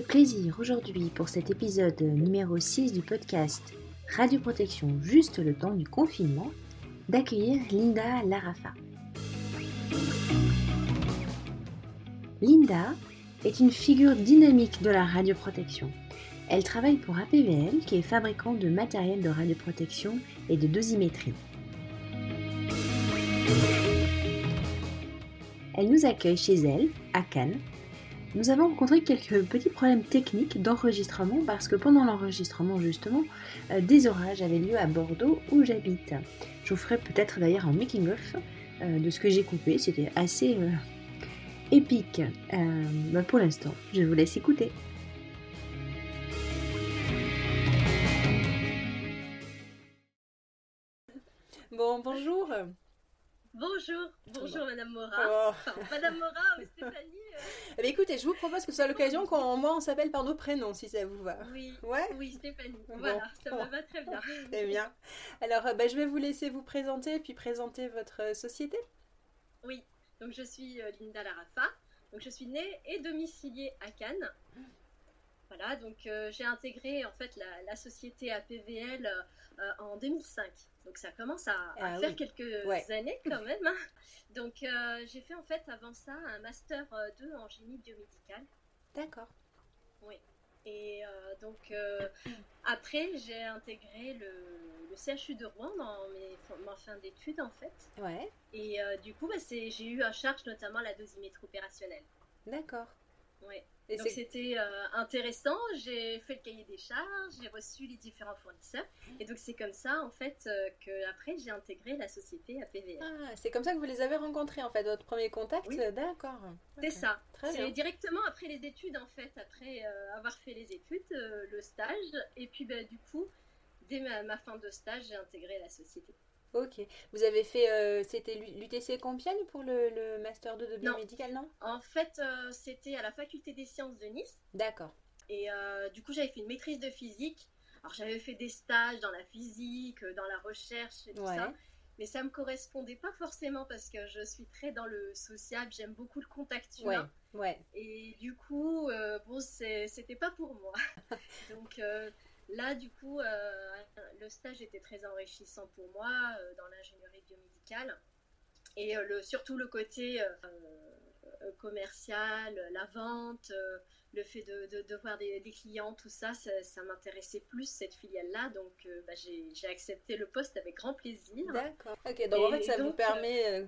plaisir aujourd'hui pour cet épisode numéro 6 du podcast Radio Protection juste le temps du confinement d'accueillir Linda Larafa. Linda est une figure dynamique de la radioprotection. Elle travaille pour APVL qui est fabricant de matériel de radioprotection et de dosimétrie. Elle nous accueille chez elle, à Cannes. Nous avons rencontré quelques petits problèmes techniques d'enregistrement parce que pendant l'enregistrement justement, euh, des orages avaient lieu à Bordeaux où j'habite. Je vous ferai peut-être d'ailleurs un making-of euh, de ce que j'ai coupé, c'était assez euh, épique. Bah, pour l'instant, je vous laisse écouter. Bon, bonjour. Bonjour, bonjour Madame Mora. Oh. Madame Mora ou Stéphanie. Euh. Eh bien, écoutez, je vous propose que ce soit l'occasion qu'on moi on s'appelle par nos prénoms si ça vous va. Oui. Ouais. Oui, Stéphanie. Voilà, ça me va très bien. Très bien. Alors, euh, bah, je vais vous laisser vous présenter puis présenter votre euh, société. Oui. Donc je suis Linda Larafa. Donc je suis née et domiciliée à Cannes. Voilà, donc j'ai intégré en fait la, société APVL en 2005. Donc ça commence à, ah faire quelques années quand même. Hein. Donc euh, j'ai fait en fait avant ça un master 2 euh, en génie biomédical. D'accord. Oui. Et euh, donc après j'ai intégré le, CHU de Rouen dans mes, ma fin d'études en fait. Ouais. Et du coup bah, j'ai eu en charge notamment la dosimétrie opérationnelle. D'accord. Oui. Donc c'était euh, intéressant, j'ai fait le cahier des charges, j'ai reçu les différents fournisseurs et donc c'est comme ça en fait euh, que après j'ai intégré la société APVL. Ah, c'est comme ça que vous les avez rencontrés en fait, votre premier contact? Oui. D'accord. C'est ça. C'est directement après les études en fait, après euh, avoir fait les études, le stage et puis bah, du coup dès ma fin de stage j'ai intégré la société. Ok. Vous avez fait, euh, c'était l'UTC Compiègne pour le, Master 2 de biomédical, non, En fait, euh, c'était à la Faculté des sciences de Nice. D'accord. Et euh, du coup, j'avais fait une maîtrise de physique. Alors, j'avais fait des stages dans la physique, dans la recherche et tout ça. Mais ça me correspondait pas forcément parce que je suis très dans le social, j'aime beaucoup le contact humain. Ouais, ouais. Et du coup, bon, c'était pas pour moi. Donc, Là, du coup, euh, le stage était très enrichissant pour moi euh, dans l'ingénierie biomédicale. Et euh, surtout le côté commercial, la vente, le fait de, voir des, clients, tout ça, ça, m'intéressait plus cette filiale-là. Donc, bah, j'ai accepté le poste avec grand plaisir. D'accord. Ok, donc en fait, ça vous permet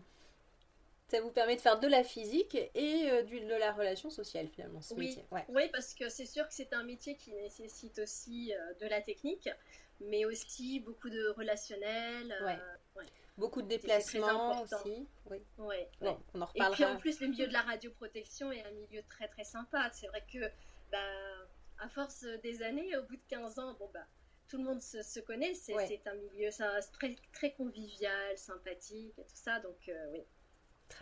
ça vous permet de faire de la physique et euh, de la relation sociale finalement, ce oui. métier. Oui, parce que c'est sûr que c'est un métier qui nécessite aussi euh, de la technique, mais aussi beaucoup de relationnel. Euh, beaucoup de déplacements aussi. Oui. on en reparlera. Et puis en plus, le milieu de la radioprotection est un milieu très très sympa. C'est vrai que, bah, à force des années, au bout de 15 ans, bon bah tout le monde se, connaît, c'est un milieu très, très convivial, sympathique et tout ça, donc oui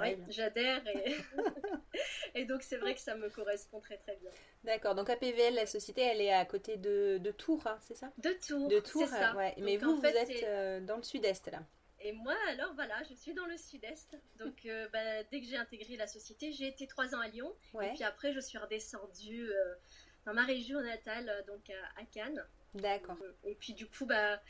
oui, j'adhère et... donc c'est vrai que ça me correspond très très bien. D'accord, donc APVL, la société, elle est à côté de, de Tours, hein, c'est ça? De Tours. De Tours, ça. ouais. Mais vous, vous êtes euh, dans le sud-est là. Et moi, alors voilà, je suis dans le sud-est. Donc euh, bah, dès que j'ai intégré la société, j'ai été trois ans à Lyon. Et puis après, je suis redescendue euh, dans ma région natale, donc à, Cannes. D'accord. Et puis du coup, bah,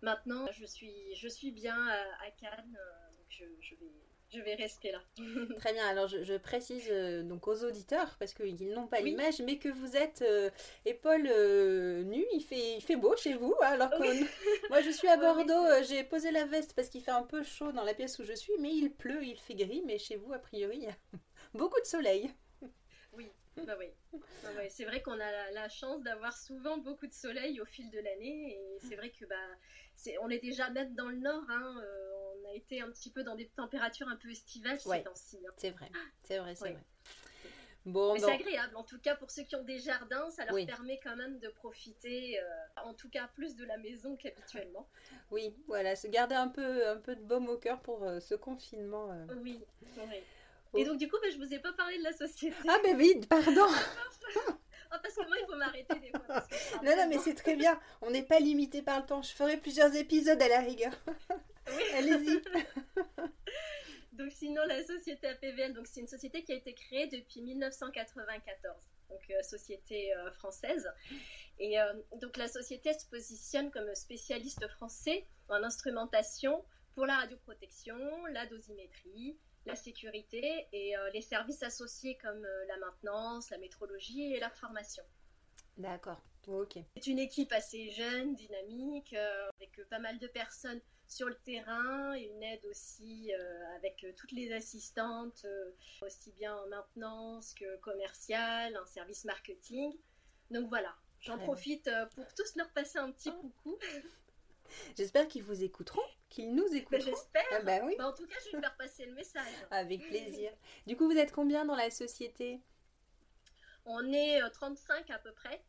maintenant, je suis, je suis bien à, Cannes. donc je, je vais je vais rester là. Très bien. Alors, je, précise euh, donc aux auditeurs, parce qu'ils n'ont pas l'image, mais que vous êtes euh, épaule euh, nue. Il fait, il fait beau chez vous. Hein, alors que moi, je suis à Bordeaux. J'ai posé la veste parce qu'il fait un peu chaud dans la pièce où je suis, mais il pleut, il fait gris. Mais chez vous, a priori, il y a beaucoup de soleil. Oui, bah oui. Bah c'est vrai qu'on a la, chance d'avoir souvent beaucoup de soleil au fil de l'année. Et c'est vrai que bah, on est déjà même dans le nord. Hein, on a été un petit peu dans des températures un peu estivales ces temps-ci. Hein. C'est vrai, c'est vrai, c'est vrai. Bon, Mais c'est agréable, en tout cas pour ceux qui ont des jardins, ça leur permet quand même de profiter, euh, en tout cas plus de la maison qu'habituellement. Oui, voilà, se garder un peu, un peu de baume au cœur pour euh, ce confinement. Euh. Oui, oui. Et donc du coup, ben, je vous ai pas parlé de la société. Ah ben oui, pardon. Oh, parce que moi, il faut m'arrêter des fois. non, non, mais c'est très bien. On n'est pas limité par le temps. Je ferai plusieurs épisodes à la rigueur. Oui. Allez-y. Donc sinon, la société APVL, donc c'est une société qui a été créée depuis 1994, donc euh, société euh, française. Et euh, donc la société se positionne comme spécialiste français en instrumentation pour la radioprotection, la dosimétrie, la sécurité et les services associés comme la maintenance, la métrologie et la formation. D'accord, ok. C'est une équipe assez jeune, dynamique, avec pas mal de personnes sur le terrain, une aide aussi euh, avec euh, toutes les assistantes, euh, aussi bien en maintenance que commercial, en service marketing. Donc voilà, j'en profite pour tous leur passer un petit coucou. J'espère qu'ils vous écouteront, qu'ils nous ben, écouteront. J'espère. Ah bah oui. Bah, en tout cas, je vais faire passer le message. Avec plaisir. Du coup, vous êtes combien dans la société? On est 35 à peu près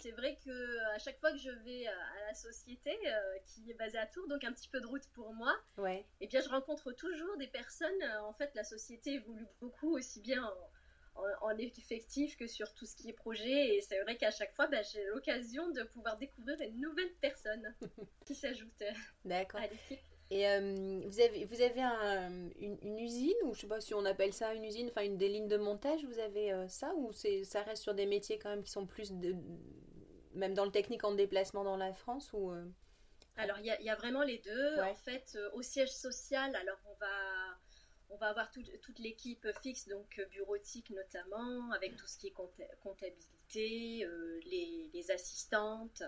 c'est vrai que à chaque fois que je vais euh, à la société euh, qui est basée à Tours, donc un petit peu de route pour moi, ouais. et eh bien je rencontre toujours des personnes. Euh, en fait, la société évolue beaucoup aussi bien en, effectif que sur tout ce qui est projet. Et c'est vrai qu'à chaque fois, bah, j'ai l'occasion de pouvoir découvrir une nouvelle personne qui s'ajoute à l'équipe. Et vous avez, vous avez une, usine, ou je sais pas si on appelle ça une usine, enfin une des lignes de montage, vous avez ça, ou c'est, ça reste sur des métiers quand même qui sont plus, de, même dans le technique en déplacement dans la France ou Alors il y, y, a vraiment les deux. En fait, au siège social, alors on va, on va avoir toute l'équipe fixe, donc bureautique notamment, avec tout ce qui est comptabilité, les, les assistantes.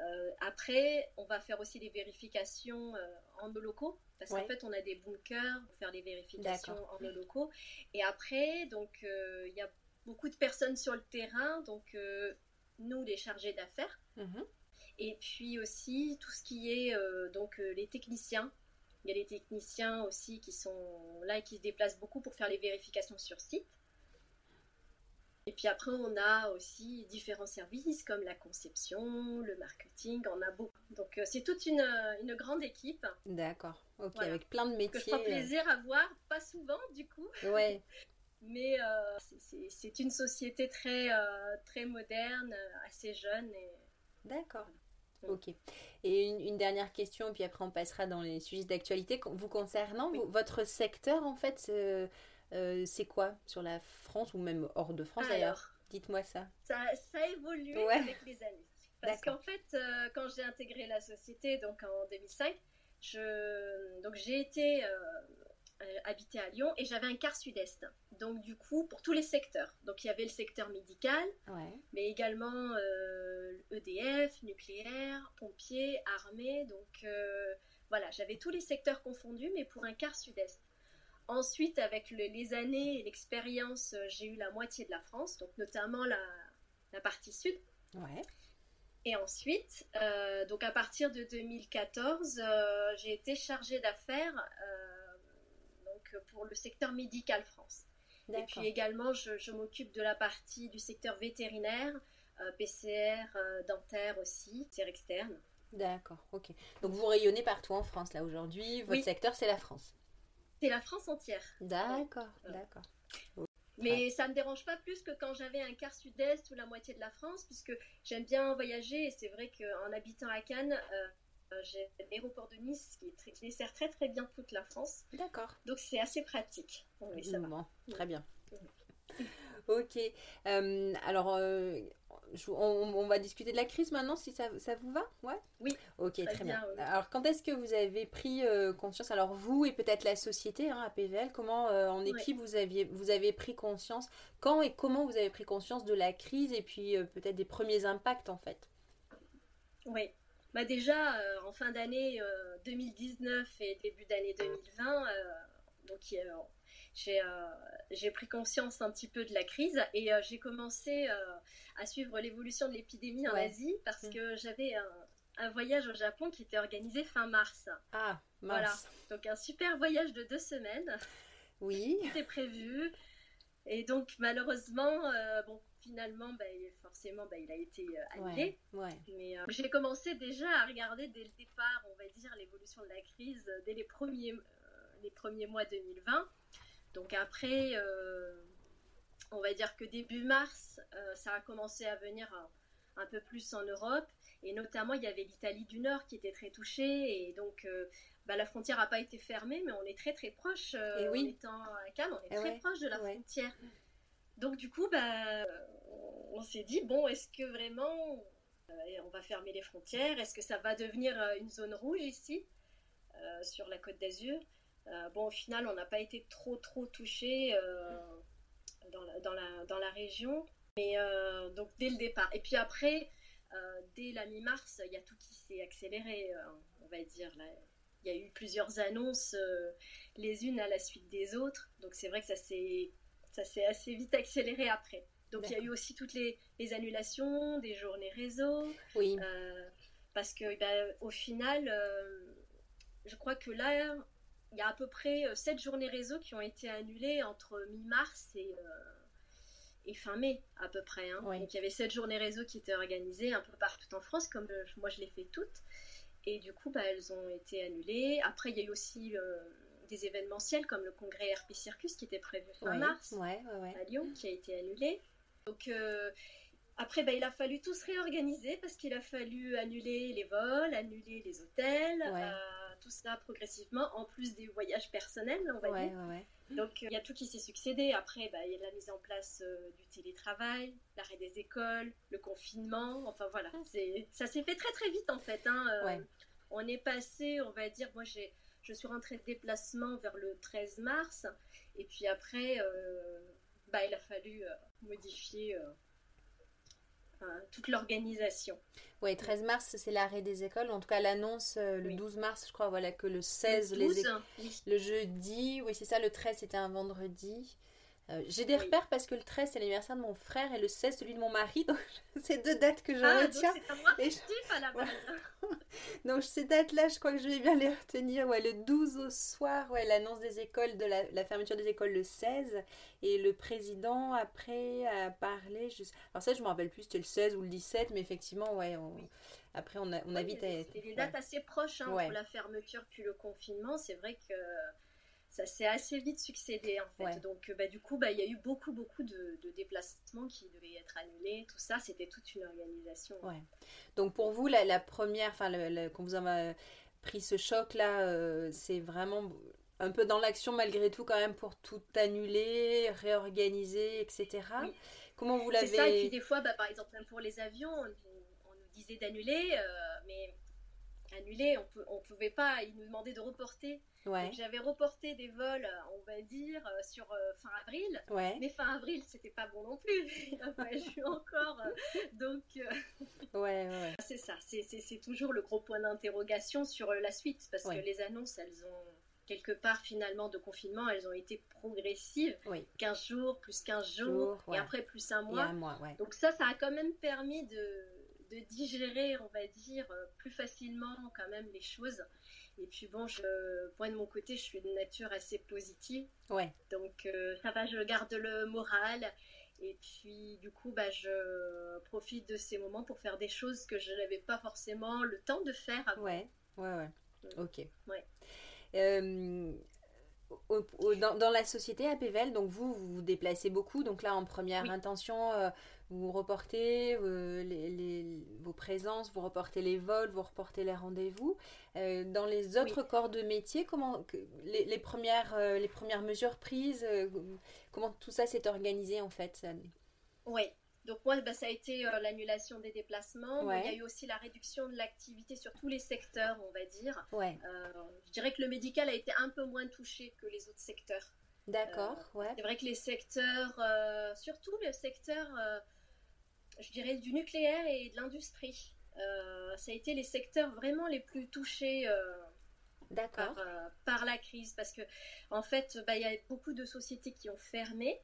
Euh, après, on va faire aussi des vérifications euh, en nos locaux, parce qu'en fait, on a des bunkers pour faire des vérifications en nos locaux. Et après, donc, euh, il y a beaucoup de personnes sur le terrain, donc nous, les chargés d'affaires. Mhm. Et puis aussi tout ce qui est donc les techniciens. Il y a les techniciens aussi qui sont là et qui se déplacent beaucoup pour faire les vérifications sur site. Et puis après, on a aussi différents services comme la conception, le marketing, on a beaucoup. Donc euh, c'est toute une, une, grande équipe. D'accord, ok, avec plein de métiers. Que je prends plaisir à voir, pas souvent du coup. Ouais. Mais euh, c'est une société très, euh, très moderne, assez jeune. Et... D'accord. Ok. Et une, dernière question, puis après on passera dans les sujets d'actualité. Vous concernant, votre secteur en fait, euh, c'est quoi sur la France ou même hors de France d'ailleurs? Dites-moi ça. ça. Ça évolue avec les années. Parce qu'en fait, euh, quand j'ai intégré la société, donc en 2005, je, donc j'ai été euh, habité à Lyon et j'avais un quart sud-est. Donc du coup, pour tous les secteurs. Donc il y avait le secteur médical, mais également EDF, e nucléaire, pompiers, armée. Donc voilà, j'avais tous les secteurs confondus, mais pour un quart sud-est. Ensuite, avec les années et l'expérience, euh, j'ai eu la moitié de la France, donc notamment la, partie sud. Ouais. Et ensuite, euh, donc à partir de 2014, euh, j'ai été chargée d'affaires donc pour le secteur médical France. Et puis également, je, m'occupe de la partie du secteur vétérinaire, PCR, dentaire aussi, c'est externe. D'accord, ok. Donc vous rayonnez partout en France là aujourd'hui. Votre secteur, c'est la France. C'est la France entière. D'accord, d'accord. Mais ça ne me dérange pas plus que quand j'avais un quart sud-est ou la moitié de la France, puisque j'aime bien voyager et c'est vrai qu'en habitant à Cannes, euh, euh, j'ai l'aéroport de Nice qui, dessert très très bien toute la France. D'accord. Donc c'est assez pratique. Oui, ça Très bien. Ok. Euh, alors, on, va discuter de la crise maintenant, si ça, vous va? Ouais? Oui. Ok, très, bien. Alors, quand est-ce que vous avez pris euh, conscience? Alors, vous et peut-être la société, hein, APVL, comment euh, en équipe vous, aviez, vous avez pris conscience? Quand et comment vous avez pris conscience de la crise et puis euh, peut-être des premiers impacts en fait? Oui. Bah déjà, en fin d'année 2019 et début d'année 2020, donc euh, j'ai pris conscience un petit peu de la crise et euh, j'ai commencé euh, à suivre l'évolution de l'épidémie en Asie parce mm. que j'avais un, voyage au Japon qui était organisé fin mars. Ah, Voilà, donc un super voyage de deux semaines. Oui. C'était prévu. Et donc malheureusement, bon, finalement, bah, forcément, bah, il a été annulé. Mais j'ai commencé déjà à regarder dès le départ, on va dire, l'évolution de la crise dès les premiers, les premiers mois 2020. Donc après, euh, on va dire que début mars, euh, ça a commencé à venir un peu plus en Europe. Et notamment, il y avait l'Italie du Nord qui était très touchée. Et donc, bah, la frontière n'a pas été fermée, mais on est très très proche. et oui. En étant à Cannes, on est très proche de la frontière. Donc, du coup, bah, on s'est dit, bon, est-ce que vraiment on va fermer les frontières? Est-ce que ça va devenir une zone rouge ici, sur la côte d'Azur? Bon, au final, on n'a pas été trop trop touché dans la, dans, la, dans, la, région. Mais euh, donc dès le départ. Et puis après, euh, dès la mi-mars, il y a tout qui s'est accéléré, euh, on va dire. Là. Il y a eu plusieurs annonces, les unes à la suite des autres. Donc c'est vrai que ça s'est, assez vite accéléré après. Donc il y a eu aussi toutes les, les annulations des journées réseau. Oui. parce que ben, au final, je crois que là, il y a à peu près 7 journées réseau qui ont été annulées entre mi-mars et, et fin mai à peu près. Hein. Donc il y avait cette journée réseau qui était organisée un peu partout en France, comme euh, moi je l'ai fait toutes. Et du coup, bah, elles ont été annulées. Après, il y a eu aussi euh, des événementiels comme le congrès RP Circus qui était prévu fin mars à Lyon, qui a été annulé. Donc euh, après, bah, il a fallu tout se réorganiser parce qu'il a fallu annuler les vols, annuler les hôtels tout ça progressivement, en plus des voyages personnels, on va dire. Donc il y a tout qui s'est succédé. Après, bah, il y a la mise en place euh, du télétravail, l'arrêt des écoles, le confinement. Enfin voilà, ça s'est fait très très vite en fait. Hein. Euh, on est passé, on va dire, moi j'ai, je suis rentrée de déplacement vers le 13 mars, et puis après, euh, bah, il a fallu modifier toute l'organisation. Oui, 13 mars, c'est l'arrêt des écoles. En tout cas, l'annonce euh, le 12 mars, je crois, voilà, que le 16, le, les le jeudi, oui, c'est ça, le 13, c'était un vendredi. Euh, j'ai des repères parce que le 13 c'est l'anniversaire de mon frère et le 16 celui de mon mari, donc c'est deux dates que je ah, retiens. C'est à moi et je... à la base. donc ces dates-là, je crois que je vais bien les retenir. Ouais, le 12 au soir, ouais, l'annonce des écoles, de la, fermeture des écoles le 16 et le président après a parlé. Je... Alors ça, je me rappelle plus, c'était le 16 ou le 17, mais effectivement, ouais. Après, on a, on a vite. C'était des dates assez proches hein, pour la fermeture puis le confinement. C'est vrai que ça s'est assez vite succédé en fait. Donc bah, du coup, bah, il y a eu beaucoup beaucoup de, déplacements qui devaient être annulés. Tout ça, c'était toute une organisation. Ouais. Donc pour vous, la, première, enfin, quand vous avez pris ce choc là, euh, c'est vraiment un peu dans l'action malgré tout quand même pour tout annuler, réorganiser, etc. Comment vous l'avez C'est ça. Et puis des fois, bah, par exemple, pour les avions, on, nous disait d'annuler, euh, mais annuler, on ne pouvait pas. Ils nous demandaient de reporter. J'avais reporté des vols, on va dire, euh, sur euh, fin avril. Mais fin avril, c'était pas bon non plus. Il a fallu encore. Euh, donc, ouais, c'est ça. C'est toujours le gros point d'interrogation sur la suite. Parce que les annonces, elles ont quelque part finalement de confinement, elles ont été progressives. 15 jours, plus 15 jours, et après plus un mois. Donc ça, ça a quand même permis de, de digérer, on va dire, plus facilement quand même les choses. Et puis bon, je, moi de mon côté, je suis de nature assez positive. Ouais. Donc euh, ça va, je garde le moral. Et puis du coup, bah, je profite de ces moments pour faire des choses que je n'avais pas forcément le temps de faire avant. Ouais, ouais, ouais. Ok. Ouais. Euh, dans, la société à Pével, donc vous, vous vous déplacez beaucoup. Donc là, en première intention, euh, vous reportez euh, les, vos présences, vous reportez les vols, vous reportez les rendez-vous. Euh, dans les autres corps de métier, comment les, les premières, les premières mesures prises, comment tout ça s'est organisé en fait Oui. Donc moi, bah, ça a été l'annulation des déplacements. il y a eu aussi la réduction de l'activité sur tous les secteurs, on va dire. Ouais. je dirais que le médical a été un peu moins touché que les autres secteurs. D'accord, ouais. C'est vrai que les secteurs, surtout le secteur je dirais, du nucléaire et de l'industrie. Euh, ça a été les secteurs vraiment les plus touchés euh, par, euh, par, la crise parce que en fait bah, il y a beaucoup de sociétés qui ont fermé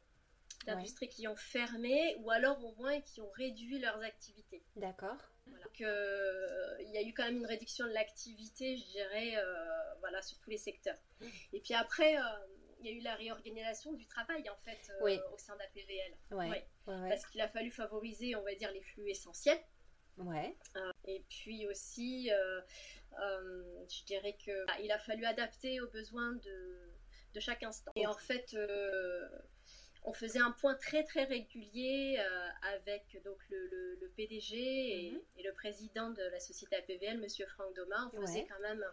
d'industries qui ont fermé ou alors au moins qui ont réduit leurs activités. D'accord. Donc il y a eu quand même une réduction de l'activité, je dirais, voilà, sur tous les secteurs. Et puis après, il y a eu la réorganisation du travail en fait euh, au sein d'APVL. Ouais. Parce qu'il a fallu favoriser, on va dire, les flux essentiels. Ouais. Euh, et puis aussi, euh, je dirais que il a fallu adapter aux besoins de, de chaque instant. Et en fait, on faisait un point très très régulier avec donc le, le, PDG mhm. et, le président de la société APVL, Monsieur Franck Doma. On faisait quand même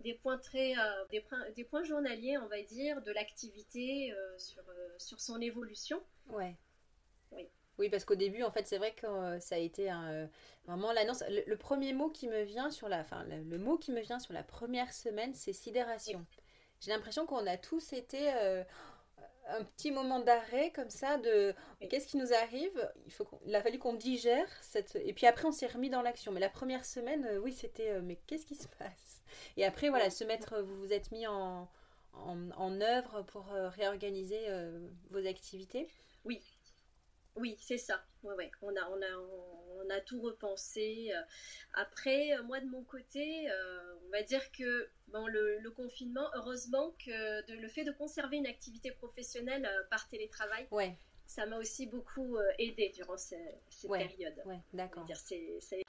des points très des, des, points journaliers, on va dire, de l'activité sur, sur son évolution. Ouais. Oui. Oui, parce qu'au début, en fait, c'est vrai que euh, ça a été un, euh, vraiment l'annonce. Le, premier mot qui me vient sur la, enfin, le, mot qui me vient sur la première semaine, c'est sidération. J'ai l'impression qu'on a tous été euh, un petit moment d'arrêt comme ça de qu'est-ce qui nous arrive? Il faut il a fallu qu'on digère cette, et puis après on s'est remis dans l'action. Mais la première semaine, oui, c'était mais qu'est-ce qui se passe? Et après, voilà, se mettre, vous vous êtes mis en en, en œuvre pour réorganiser vos activités? Oui, oui, c'est ça. Ouais, ouais. On, a, on, a, on a tout repensé. Euh. Après, euh, moi de mon côté, euh, on va dire que bon, le, confinement, heureusement que de, le fait de conserver une activité professionnelle par télétravail, ouais. ça m'a aussi beaucoup aidé durant cette, période. Ouais, d'accord. C'est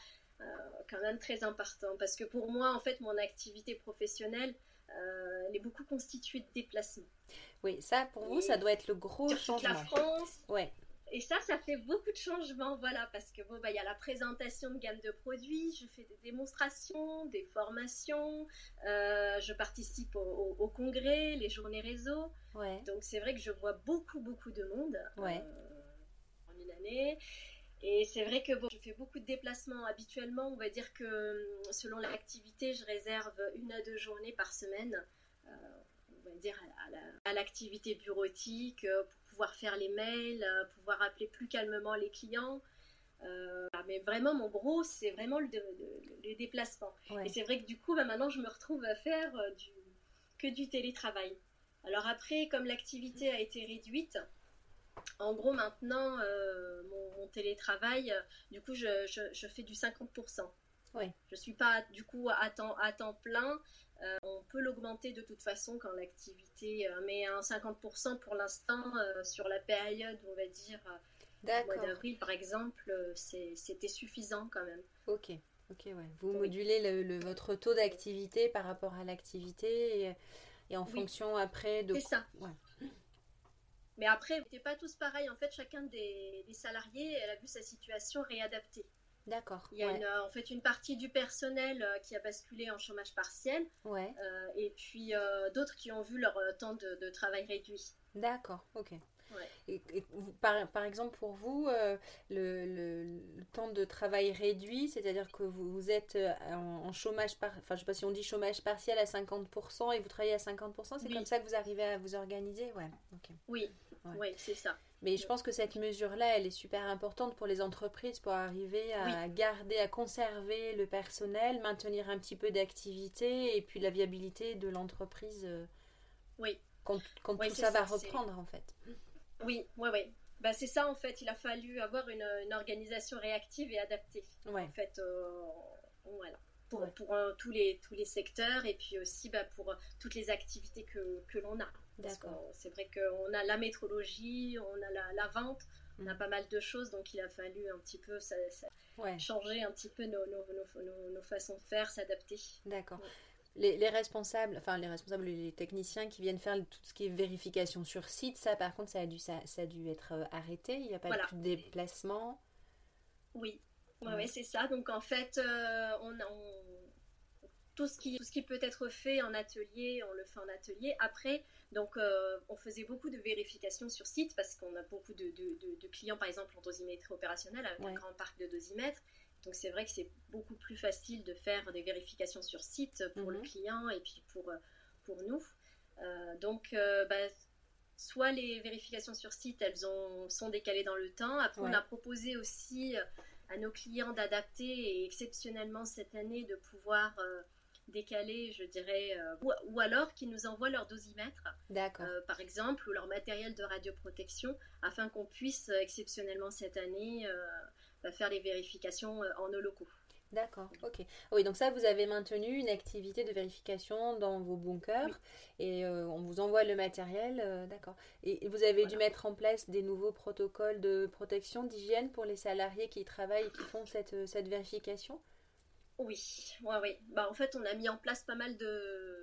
quand même très important parce que pour moi, en fait, mon activité professionnelle, elle est beaucoup constituée de déplacements. Oui, ça pour vous, ça doit être le gros changement. La France. Ouais. Et ça, ça fait beaucoup de changements, voilà, parce que bon, bah, il y a la présentation de gamme de produits, je fais des démonstrations, des formations, euh, je participe au, congrès, les journées réseau. Ouais. Donc c'est vrai que je vois beaucoup, beaucoup de monde euh, en une année. Et c'est vrai que bon, je fais beaucoup de déplacements habituellement. On va dire que selon l'activité, je réserve une à deux journées par semaine. Euh, on va dire à l'activité bureautique pouvoir faire les mails, euh, pouvoir appeler plus calmement les clients. Euh, mais vraiment, mon gros, c'est vraiment le, déplacement. Et c'est vrai que du coup, bah, maintenant, je me retrouve à faire euh, du, que du télétravail. Alors après, comme l'activité a été réduite, en gros, maintenant, mon, télétravail, du coup, je, je, fais du 50%. Oui. Je ne suis pas, du coup, à temps, à temps plein. Euh, on peut l'augmenter de toute façon quand l'activité, euh, met un 50% pour l'instant euh, sur la période, on va dire, mois d'avril par exemple, c'était suffisant quand même. Ok, ok, ouais. Vous modulez le, votre taux d'activité par rapport à l'activité et, en fonction après de. C'est ça. Mais après, n'était pas tous pareils. En fait, chacun des, des salariés, elle a vu sa situation réadaptée. D'accord. Il y a euh, en fait une partie du personnel euh, qui a basculé en chômage partiel. Ouais. Euh, et puis d'autres qui ont vu leur temps de, travail réduit. D'accord, ok. Et, par, par, exemple, pour vous, le, temps de travail réduit, c'est-à-dire que vous, vous êtes en, chômage, par, enfin je sais pas si on dit chômage partiel à 50% et vous travaillez à 50%, c'est comme ça que vous arrivez à vous organiser? Ouais. Oui, oui c'est ça. Mais je pense que cette mesure-là, elle est super importante pour les entreprises pour arriver à garder, à conserver le personnel, maintenir un petit peu d'activité et puis la viabilité de l'entreprise. Euh, oui. Quand, tout ça, va reprendre, en fait. Oui, oui, oui. Bah, c'est ça, en fait. Il a fallu avoir une, organisation réactive et adaptée. En fait, euh, voilà. Pour, pour euh, tous, les, tous les secteurs et puis aussi bah, pour toutes les activités que, que l'on a. C'est vrai qu'on a la métrologie, on a la, vente, on a mm. pas mal de choses, donc il a fallu un petit peu changer un petit peu nos, nos, façons de faire, s'adapter. D'accord. Les, responsables, enfin les responsables, les techniciens qui viennent faire tout ce qui est vérification sur site, ça par contre, ça a dû, ça, a dû être euh, arrêté, il n'y a pas de déplacement. Oui, ouais, c'est ça. Donc en fait, euh, on, on, tout, ce qui, tout ce qui peut être fait en atelier, on le fait en atelier. Après, donc, euh, on faisait beaucoup de vérifications sur site parce qu'on a beaucoup de, clients, par exemple, en dosimétrie opérationnelle avec un grand parc de dosimètres. Donc, c'est vrai que c'est beaucoup plus facile de faire des vérifications sur site pour le mhm. client et puis pour, pour nous. Euh, donc, euh, bah, soit les vérifications sur site, elles ont, sont décalées dans le temps. Après, on a proposé aussi à nos clients d'adapter et exceptionnellement cette année de pouvoir décalés, je dirais, euh, ou, alors qu'ils nous envoient leur dosimètre, euh, par exemple, ou leur matériel de radioprotection, afin qu'on puisse euh, exceptionnellement cette année faire les vérifications en nos locaux. D'accord, ok. Oui, donc ça, vous avez maintenu une activité de vérification dans vos bunkers et on vous envoie le matériel, d'accord. Et vous avez dû mettre en place des nouveaux protocoles de protection, d'hygiène pour les salariés qui travaillent et qui font cette, cette vérification? Oui, ouais, oui. Bah, en fait, on a mis en place pas mal de,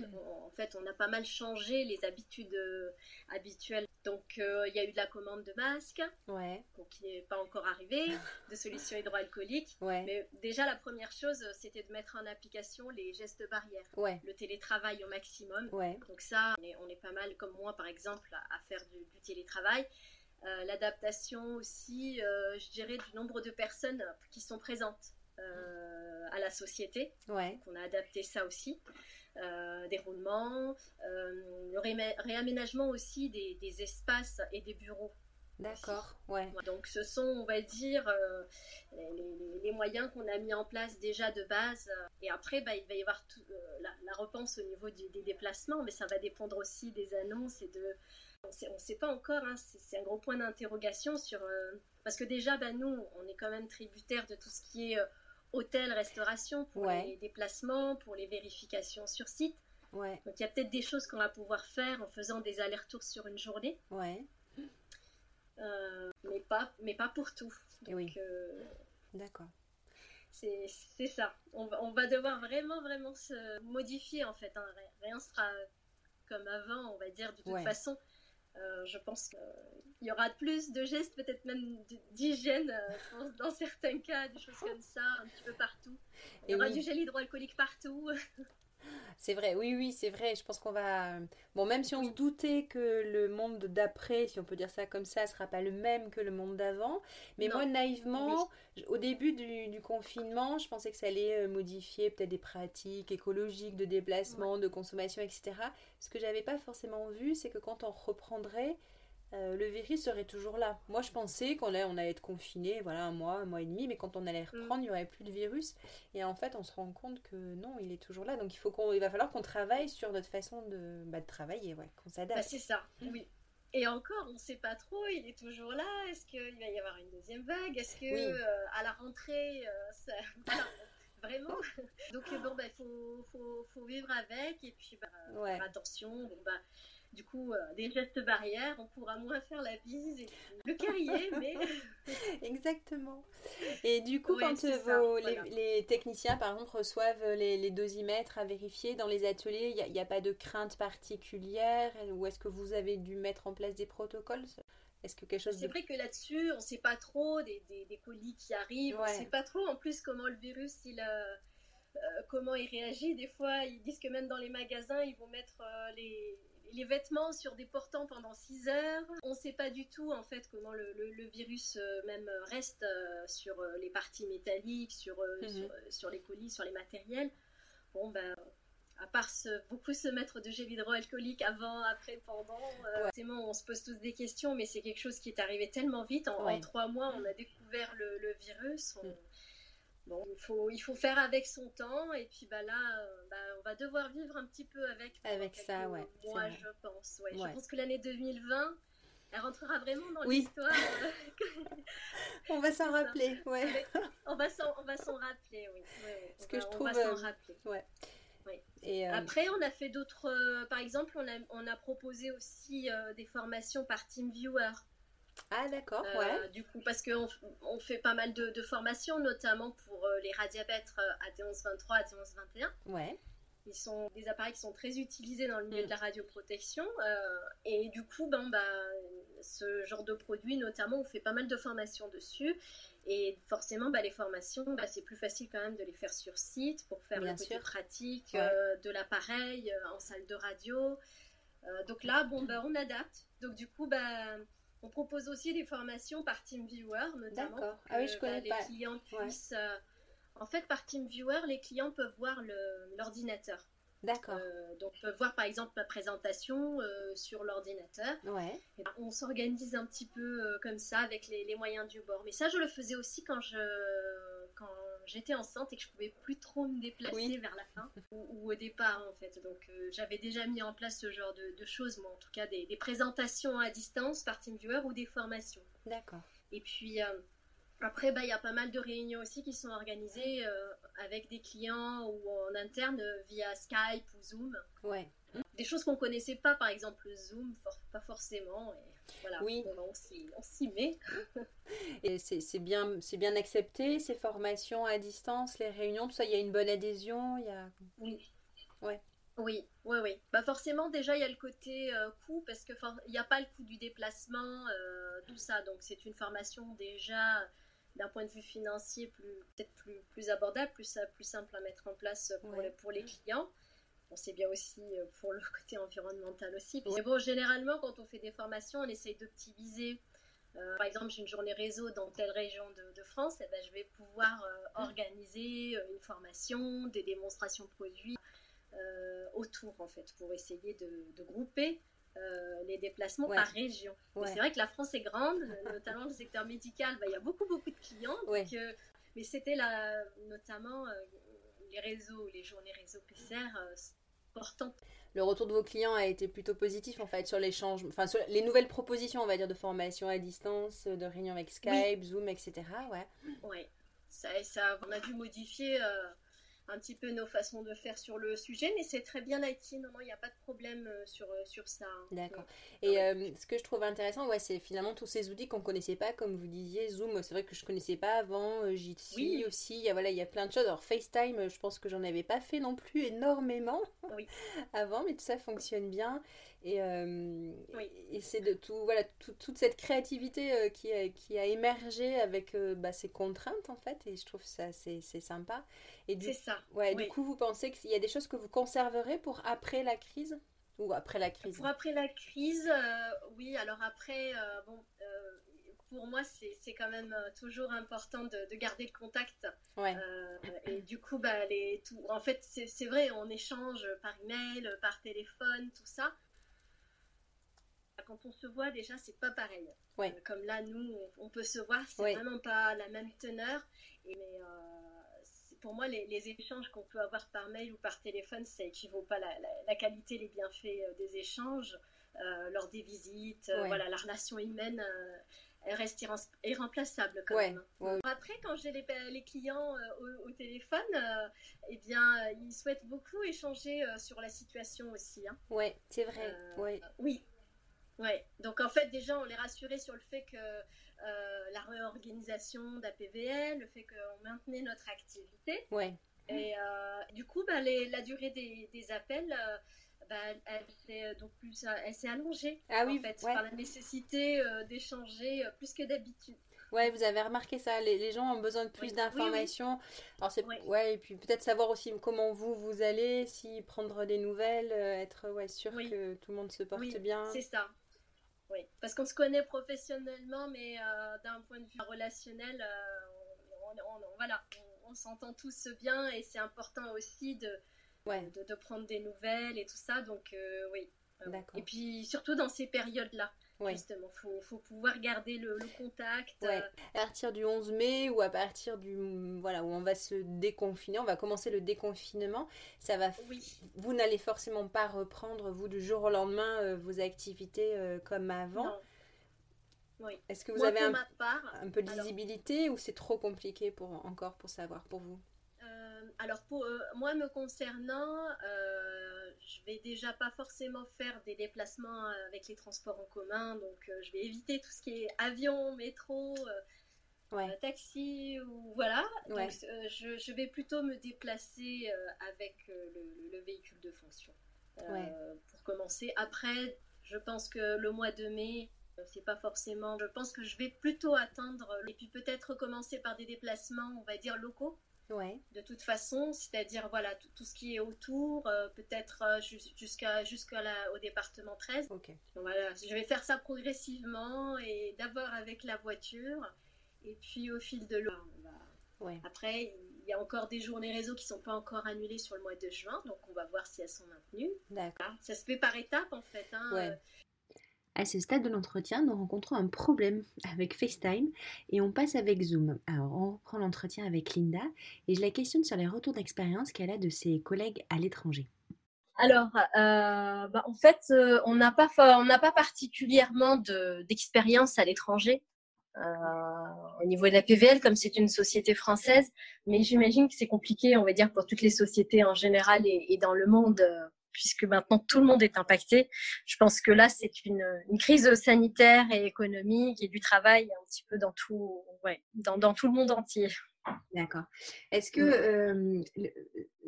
en fait, on a pas mal changé les habitudes habituelles. Donc, il y a eu de la commande de masques, ouais. qui n'est pas encore arrivé, de solutions hydroalcooliques. Mais déjà, la première chose, c'était de mettre en application les gestes barrières, le télétravail au maximum. Donc ça, on est, pas mal, comme moi par exemple, à, faire du, télétravail. L'adaptation aussi, je dirais, du nombre de personnes qui sont présentes. Euh, à la société. Ouais. on a adapté ça aussi. Euh, des roulements, euh, le réaménagement aussi des, espaces et des bureaux. D'accord, ouais. Donc ce sont, on va dire, les, moyens qu'on a mis en place déjà de base. Et après, bah, il va y avoir la, la, repense au niveau des déplacements, mais ça va dépendre aussi des annonces et de... On ne sait pas encore, hein, c'est un gros point d'interrogation sur... parce que déjà, bah, nous, on est quand même tributaire de tout ce qui est hôtel, restauration pour les déplacements, pour les vérifications sur site. Ouais. Donc il y a peut-être des choses qu'on va pouvoir faire en faisant des allers-retours sur une journée. Ouais. Euh, mais, pas, mais pas pour tout. Donc, oui. Euh, D'accord. C'est ça. On va, on va, devoir vraiment, vraiment se modifier en fait. Hein. Rien sera comme avant, on va dire, de toute façon. Euh, je pense qu'il y aura plus de gestes, peut-être même d'hygiène euh, dans certains cas, des choses comme ça, un petit peu partout. Il y aura du gel hydroalcoolique partout. C'est vrai, oui, oui, c'est vrai. Je pense qu'on va. Bon, même si on se doutait que le monde d'après, si on peut dire ça comme ça, sera pas le même que le monde d'avant. Mais moi, naïvement, au début du, confinement, je pensais que ça allait euh, modifier peut-être des pratiques écologiques de déplacement, de consommation, etc. Ce que j'avais pas forcément vu, c'est que quand on reprendrait, euh, le virus serait toujours là. Moi, je pensais qu'on allait, on allait être confiné, voilà, un mois, un mois et demi, mais quand on allait reprendre, mm. il n'y aurait plus de virus. Et en fait, on se rend compte que non, il est toujours là. Donc, il, faut qu'on, il va falloir qu'on travaille sur notre façon de, bah, de travailler, ouais, qu'on s'adapte. Bah, c'est ça, oui. Et encore, on ne sait pas trop, il est toujours là. Est-ce qu'il va y avoir une deuxième vague? Est-ce que euh, à la rentrée, euh, ça... vraiment? Donc, bon, bah, il faut, faut, faut, vivre avec et puis bah, faire attention. Bon, bah, du coup, euh, des gestes barrières, on pourra moins faire la bise et le carrier, mais... Exactement. Et du coup, quand vos, les, techniciens, par exemple, reçoivent les, dosimètres à vérifier dans les ateliers, il n'y a, pas de crainte particulière Ou est-ce que vous avez dû mettre en place des protocoles? Est-ce que quelque chose C'est vrai que là-dessus, on ne sait pas trop des, des, colis qui arrivent, on ne sait pas trop en plus comment le virus, il, euh, euh, comment il réagit. Des fois, ils disent que même dans les magasins, ils vont mettre les, les vêtements sur des portants pendant 6 heures. On ne sait pas du tout en fait comment le, virus euh, même reste euh, sur euh, les parties métalliques, sur, mhm. sur, les colis, sur les matériels. Bon ben à part beaucoup se mettre de gel hydroalcoolique avant, après, pendant, on se pose tous des questions, mais c'est quelque chose qui est arrivé tellement vite. En, trois mois, on a découvert le, virus. Mm. Bon, il faut, il faut faire avec son temps et puis bah là, euh, bah, on va devoir vivre un petit peu avec. Avec ça, ouais. Moi, je pense. Ouais. Je pense que l'année 2020, elle rentrera vraiment dans l'histoire. Euh, on va s'en rappeler, ouais. on va s'en, on va s'en rappeler, oui. Ce que je trouve. On va s'en euh, rappeler. Ouais. Et Après, on a fait d'autres. par exemple, on a, on a proposé aussi des formations par TeamViewer. Ah d'accord, euh, ouais. Du coup, parce qu'on on fait pas mal de, formations, notamment pour euh, les radiabètres AT1123, euh, AT1121. Ouais. Ils sont des appareils qui sont très utilisés dans le milieu mm. de la radioprotection. et du coup, ben, bah, ce genre de produit, notamment, on fait pas mal de formations dessus. Et forcément, bah, les formations, bah, c'est plus facile quand même de les faire sur site pour faire Bien le côté pratique de l'appareil en salle de radio. donc là, bon, bah, on adapte. Donc du coup, bah, on propose aussi des formations par TeamViewer, notamment. D'accord. Ah oui, je connais bah, Les clients puissent. Euh, en fait, par TeamViewer, les clients peuvent voir l'ordinateur. D'accord. Euh, donc, peuvent voir par exemple ma présentation euh, sur l'ordinateur. Ouais. Ben, on s'organise un petit peu comme ça avec les, les, moyens du bord. Mais ça, je le faisais aussi quand je j'étais enceinte et que je pouvais plus trop me déplacer vers la fin ou, au départ en fait. Donc euh, j'avais déjà mis en place ce genre de, choses, moi en tout cas des, présentations à distance par TeamViewer ou des formations. D'accord. Et puis euh, après, bah, il y a pas mal de réunions aussi qui sont organisées euh, avec des clients ou en interne via Skype ou Zoom. Ouais. Des choses qu'on connaissait pas, par exemple Zoom, pas forcément. Et voilà, oui. on, s'y met. Et c'est bien, bien accepté, ces formations à distance, les réunions, tout ça, il y a une bonne adhésion il y a... Oui. Ouais. Oui, oui, oui. Bah forcément, déjà, il y a le côté euh, coût, parce qu'il n'y a pas le coût du déplacement, euh, tout ça. Donc, c'est une formation déjà, d'un point de vue financier, peut-être plus, plus abordable, plus, plus simple à mettre en place pour, les, pour les clients. On sait bien aussi euh, pour le côté environnemental aussi. Mais bon, généralement, quand on fait des formations, on essaye d'optimiser. par exemple, j'ai une journée réseau dans telle région de, France, et eh ben, je vais pouvoir organiser une formation, des démonstrations de produits euh, autour, en fait, pour essayer de, grouper euh, les déplacements par région. C'est vrai que la France est grande, notamment le secteur médical, bah, il y a beaucoup, beaucoup de clients. Euh, mais c'était notamment les réseaux, les journées réseau PCR Le retour de vos clients a été plutôt positif en fait sur l'échange, enfin sur les nouvelles propositions, on va dire, de formation à distance, de réunion avec Skype, Zoom, etc. Ouais. Ouais. Ça, ça, on a dû modifier un petit peu nos façons de faire sur le sujet, mais c'est très bien IT. Non, non, il n'y a pas de problème euh, sur, euh, sur ça. Hein. D'accord. Et euh, ce que je trouve intéressant, ouais, c'est finalement tous ces outils qu'on ne connaissait pas, comme vous disiez, Zoom, c'est vrai que je ne connaissais pas avant, Jitsi oui. aussi, il y a, voilà, il y a plein de choses. Alors FaceTime, je pense que j'en avais pas fait non plus énormément oui. avant, mais tout ça fonctionne bien. Et, euh, et c'est de tout, voilà, toute cette créativité euh, qui, a, qui a émergé avec euh, bah, ces contraintes en fait. Et je trouve ça c'est sympa. C'est ça. Ouais, Du coup, vous pensez qu'il y a des choses que vous conserverez pour après la crise? Ou après la crise? Pour après la crise, oui. Alors après, bon, pour moi, c'est quand même toujours important de, de garder le contact. Ouais. et du coup, bah, les, tout, en fait, c'est vrai, on échange par email, par téléphone, tout ça quand on se voit déjà c'est pas pareil ouais. Euh, comme là nous on, peut se voir c'est vraiment pas la même teneur et mais euh, pour moi les, échanges qu'on peut avoir par mail ou par téléphone ça équivaut pas la, la, qualité les bienfaits euh, des échanges lors des visites voilà la relation humaine elle reste irremplaçable quand même. Après, quand j'ai les, les, clients au, téléphone, eh bien, ils souhaitent beaucoup échanger sur la situation aussi. Hein. Ouais, c'est vrai. Oui, Ouais, donc en fait, déjà, on les rassurait sur le fait que euh, la réorganisation d'APVL, le fait qu'on maintenait notre activité. Ouais. Et euh, du coup, bah, la durée des, appels, euh, bah, elle, s'est donc plus, elle s'est allongée ah, oui, en fait, par la nécessité d'échanger plus que d'habitude. Ouais, vous avez remarqué ça. Les, gens ont besoin de plus d'informations. Alors c'est ouais. et puis peut-être savoir aussi comment vous vous allez, si prendre des nouvelles, être ouais sûr que tout le monde se porte bien. C'est ça. Oui, parce qu'on se connaît professionnellement, mais euh, d'un point de vue relationnel, euh, on, voilà, on, s'entend tous bien et c'est important aussi de, de, prendre des nouvelles et tout ça. Donc, euh, oui. Et puis, surtout dans ces périodes-là. Justement, faut, faut pouvoir garder le, contact. À partir du 11 mai ou à partir du voilà où on va se déconfiner, on va commencer le déconfinement. Ça va. Vous n'allez forcément pas reprendre vous du jour au lendemain euh, vos activités euh, comme avant. Oui. Est-ce que vous avez un, un, peu de visibilité ou c'est trop compliqué pour encore pour savoir pour vous? Euh, Alors pour moi me concernant je vais déjà pas forcément faire des déplacements euh, avec les transports en commun, donc euh, je vais éviter tout ce qui est avion, métro, euh, taxi ou voilà. Donc je, vais plutôt me déplacer avec le, véhicule de fonction pour commencer. Après, je pense que le mois de mai, c'est pas forcément. Je pense que je vais plutôt attendre et puis peut-être commencer par des déplacements, on va dire locaux. De toute façon, c'est-à-dire voilà tout, ce qui est autour, euh, peut-être euh, jusqu'à jusqu'à au département 13. voilà, je vais faire ça progressivement et d'abord avec la voiture et puis au fil de l'eau. Après, il y a encore des journées réseau qui sont pas encore annulées sur le mois de juin, donc on va voir si elles sont maintenues. D'accord. Ça se fait par étapes en fait. Hein. À ce stade de l'entretien, nous rencontrons un problème avec FaceTime et on passe avec Zoom. Alors, on reprend l'entretien avec Linda et je la questionne sur les retours d'expérience qu'elle a de ses collègues à l'étranger. Alors, euh, bah, en fait, euh, on n'a pas, particulièrement d'expérience à l'étranger. Euh, au niveau de la PVL, comme c'est une société française, mais j'imagine que c'est compliqué, on va dire, pour toutes les sociétés en général et dans le monde puisque maintenant tout le monde est impacté. Je pense que là, c'est une, crise sanitaire et économique et du travail un petit peu dans tout, ouais, dans, dans tout le monde entier. D'accord. Est-ce que euh,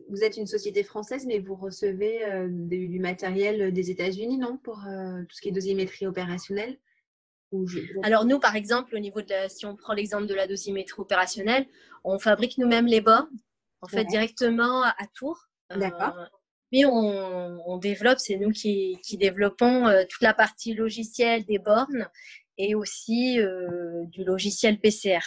vous êtes une société française, mais vous recevez euh, du, matériel des États-Unis, non, pour euh, tout ce qui est dosimétrie opérationnelle? Alors nous, par exemple, au niveau de la, si on prend l'exemple de la dosimétrie opérationnelle, on fabrique nous-mêmes les bords, en fait, directement à, Tours. D'accord. Puis on, on développe, c'est nous qui, qui développons toute la partie logicielle des bornes et aussi du logiciel PCR.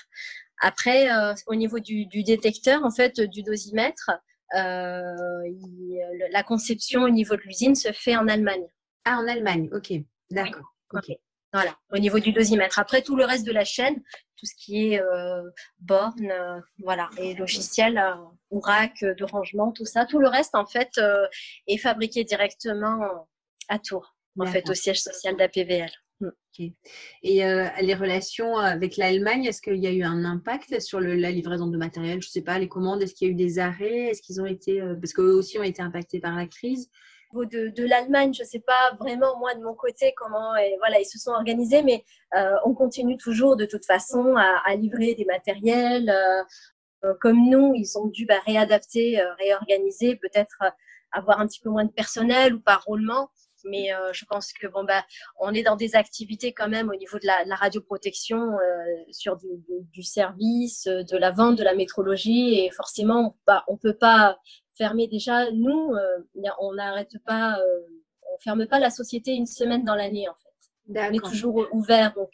Après, euh, au niveau du, détecteur, en fait, du dosimètre, euh, la conception au niveau de l'usine se fait en Allemagne. Ah, en Allemagne, ok, d'accord. Ok. Voilà, au niveau du dosimètre. Après, tout le reste de la chaîne, tout ce qui est euh, borne, voilà, et logiciel, ou rack de rangement, tout ça, tout le reste, en fait, est fabriqué directement à Tours, en fait, au siège social d'APVL. Mmh, Et euh, les relations avec l'Allemagne, est-ce qu'il y a eu un impact sur la livraison de matériel? Je ne sais pas, les commandes, est-ce qu'il y a eu des arrêts? Est-ce qu'ils ont été, euh, parce qu'eux aussi ont été impactés par la crise de, de l'Allemagne, je ne sais pas vraiment moi de mon côté comment voilà, ils se sont organisés, mais euh, on continue toujours de toute façon à, livrer des matériels. comme nous, ils ont dû bah, réadapter, réorganiser, peut-être avoir un petit peu moins de personnel ou par roulement mais euh, je pense que bon bah on est dans des activités quand même au niveau de la, radioprotection euh, sur du, service, de la vente, de la métrologie et forcément bah, on peut pas fermer déjà nous euh, on n'arrête pas on ferme pas la société une semaine dans l'année en fait. On est toujours ouvert donc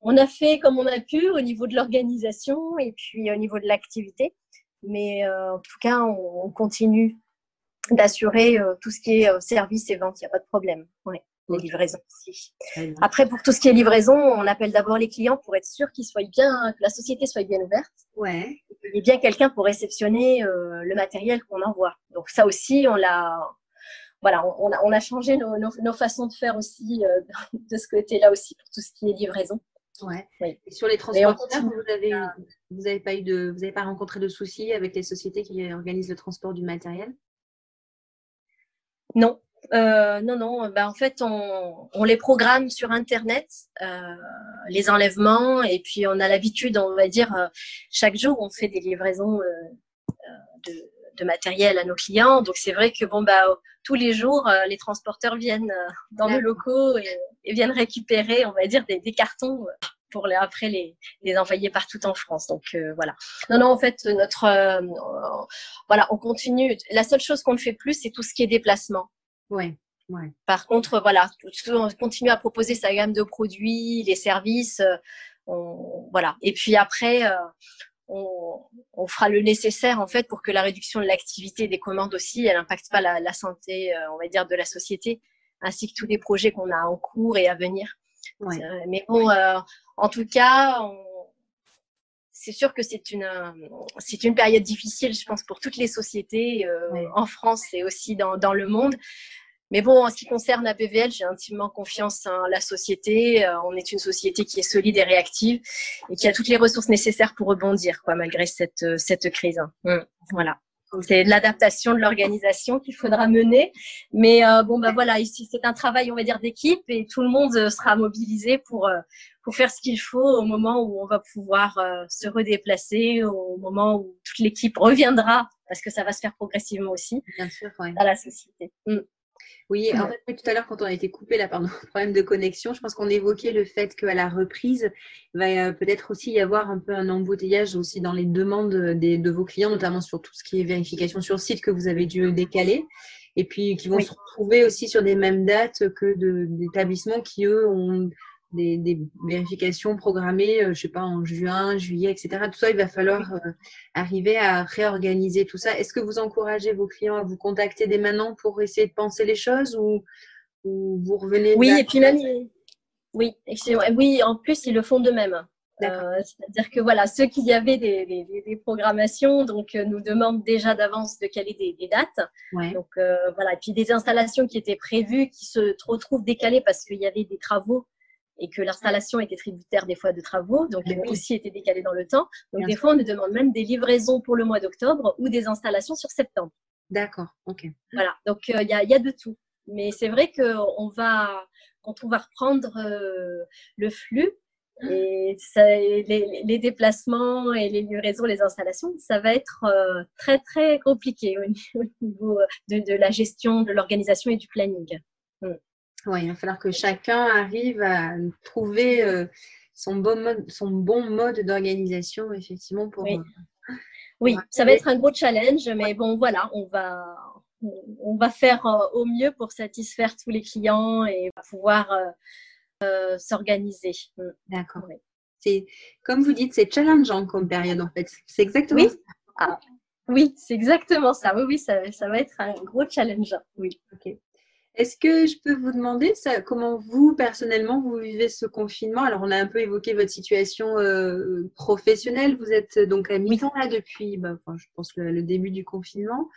on a fait comme on a pu au niveau de l'organisation et puis au niveau de l'activité mais en tout cas on, on continue d'assurer euh, tout ce qui est euh, service et vente, il n'y a pas de problème. Ouais, les livraisons aussi. Après, pour tout ce qui est livraison, on appelle d'abord les clients pour être sûr qu'ils soient bien, que la société soit bien ouverte. Ouais. Il y ait bien quelqu'un pour réceptionner euh, le matériel qu'on envoie. Donc ça aussi, on l'a, voilà, on, a, on a changé nos, nos, façons de faire aussi de ce côté-là aussi pour tout ce qui est livraison. Ouais. Et sur les transporteurs, vous avez, vous n'avez pas eu de, vous n'avez pas rencontré de soucis avec les sociétés qui organisent le transport du matériel? Non, euh, non, non. Ben, en fait, on, on, les programme sur Internet, euh, les enlèvements, et puis on a l'habitude, on va dire, euh, chaque jour, on fait des livraisons euh, de, de, matériel à nos clients. Donc, c'est vrai que bon, bah, tous les jours, les transporteurs viennent dans nos locaux et, et, viennent récupérer, on va dire, des, des cartons pour les, après les, les envoyer partout en France. Donc euh, voilà. Non, non, en fait, notre euh, voilà, on continue. La seule chose qu'on ne fait plus, c'est tout ce qui est déplacement. Ouais. Ouais. Par contre, voilà, on continue à proposer sa gamme de produits, les services, euh, on, voilà. Et puis après, on, on, fera le nécessaire en fait pour que la réduction de l'activité des commandes aussi, elle n'impacte pas la, la santé, on va dire, de la société, ainsi que tous les projets qu'on a en cours et à venir. Ouais. Mais bon, en tout cas, c'est sûr que c'est une, c'est une période difficile, je pense, pour toutes les sociétés euh, en France et aussi dans, dans, le monde. Mais bon, en ce qui concerne APVL, j'ai intimement confiance en la société. Euh, on est une société qui est solide et réactive et qui a toutes les ressources nécessaires pour rebondir, quoi, malgré cette, cette crise. Hein. Mmh. Voilà. C'est l'adaptation de l'organisation qu'il faudra mener. Mais euh, bon, ben voilà, ici, c'est un travail, on va dire, d'équipe et tout le monde sera mobilisé pour, pour faire ce qu'il faut au moment où on va pouvoir euh, se redéplacer, au moment où toute l'équipe reviendra, parce que ça va se faire progressivement aussi Bien sûr, dans la société. Mm. Oui, en fait, tout à l'heure, quand on a été coupé là, pardon, problème de connexion, je pense qu'on évoquait le fait qu'à la reprise, il va peut-être aussi y avoir un peu un embouteillage aussi dans les demandes des, de vos clients, notamment sur tout ce qui est vérification sur site que vous avez dû décaler, et puis qui vont se retrouver aussi sur des mêmes dates que d'établissements qui, eux, ont des, vérifications programmées, euh, je sais pas, en juin, juillet, etc. Tout ça, il va falloir euh, arriver à réorganiser tout ça. Est-ce que vous encouragez vos clients à vous contacter dès maintenant pour essayer de penser les choses ou, vous revenez Oui, et puis même, oui, oui, en plus, ils le font de même. Euh, c'est-à-dire que voilà, ceux qui avaient des, des, des programmations, donc nous demandent déjà d'avance de caler des, des dates. Donc voilà, et puis des installations qui étaient prévues, qui se retrouvent décalées parce qu'il y avait des travaux et que l'installation était tributaire des fois de travaux, donc elle a aussi été décalée dans le temps. Donc des fois, on nous demande même des livraisons pour le mois d'octobre ou des installations sur septembre. D'accord, ok. Voilà, donc euh, il y, a, y, a, de tout. Mais c'est vrai qu'on va, quand on va reprendre euh, le flux, Et les, déplacements et les livraisons, les installations, ça va être euh, très très compliqué au, niveau de, la gestion, de l'organisation et du planning. Mm. Oui, il va falloir que chacun arrive à trouver euh, son, bon mode, son bon mode d'organisation, effectivement, pour. Oui. Euh, oui, ça va être un gros challenge, mais bon, voilà, on va, on va faire au mieux pour satisfaire tous les clients et pouvoir euh, s'organiser. Mm. D'accord. C'est comme vous dites, c'est challengeant comme période en fait. C'est exactement oui. ça. Ah, oui, c'est exactement ça. Oui, oui, ça, ça, va être un gros challenge. Oui. Ok. Est-ce que je peux vous demander ça, comment vous, personnellement, vous vivez ce confinement? Alors, on a un peu évoqué votre situation euh, professionnelle. Vous êtes donc à mi-temps là depuis, bah, je pense, le, début du confinement.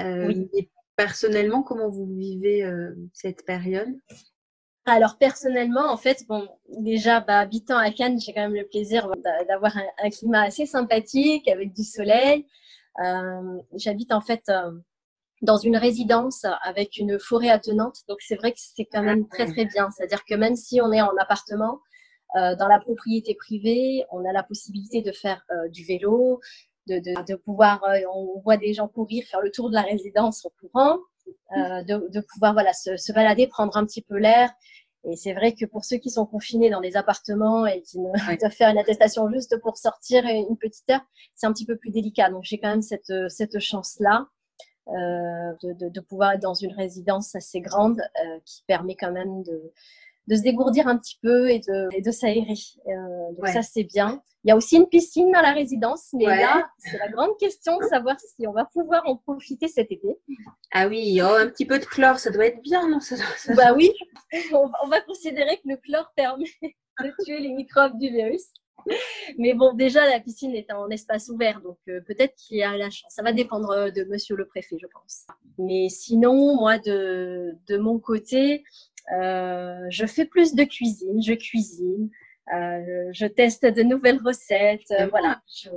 Euh, oui. Et personnellement, comment vous vivez cette période? Alors personnellement, en fait, bon, déjà, bah, habitant à Cannes, j'ai quand même le plaisir d'avoir un, climat assez sympathique avec du soleil. Euh, j'habite en fait euh, dans une résidence avec une forêt attenante, donc c'est vrai que c'est quand même très très bien. C'est-à-dire que même si on est en appartement, euh, dans la propriété privée, on a la possibilité de faire du vélo, de, de, de pouvoir, on voit des gens courir, faire le tour de la résidence en courant. Euh, de, de, pouvoir voilà, se, se, balader, prendre un petit peu l'air. Et c'est vrai que pour ceux qui sont confinés dans des appartements et qui doivent faire une attestation juste pour sortir une petite heure, c'est un petit peu plus délicat. Donc j'ai quand même cette, cette chance-là euh, de, de, de, pouvoir être dans une résidence assez grande euh, qui permet quand même de, de se dégourdir un petit peu et de, et de s'aérer. Euh, donc ça, c'est bien. Il y a aussi une piscine dans la résidence, mais là, c'est la grande question de savoir si on va pouvoir en profiter cet été. Ah oui, oh, un petit peu de chlore, ça doit être bien, non ça, Bah oui, on, va considérer que le chlore permet de tuer les microbes du virus. Mais bon, déjà, la piscine est en espace ouvert, donc euh, peut-être qu'il y a la chance. Ça va dépendre de monsieur le préfet, je pense. Mais sinon, moi, de, de mon côté, euh, je fais plus de cuisine, je cuisine. Euh, je teste de nouvelles recettes. Euh, voilà, je,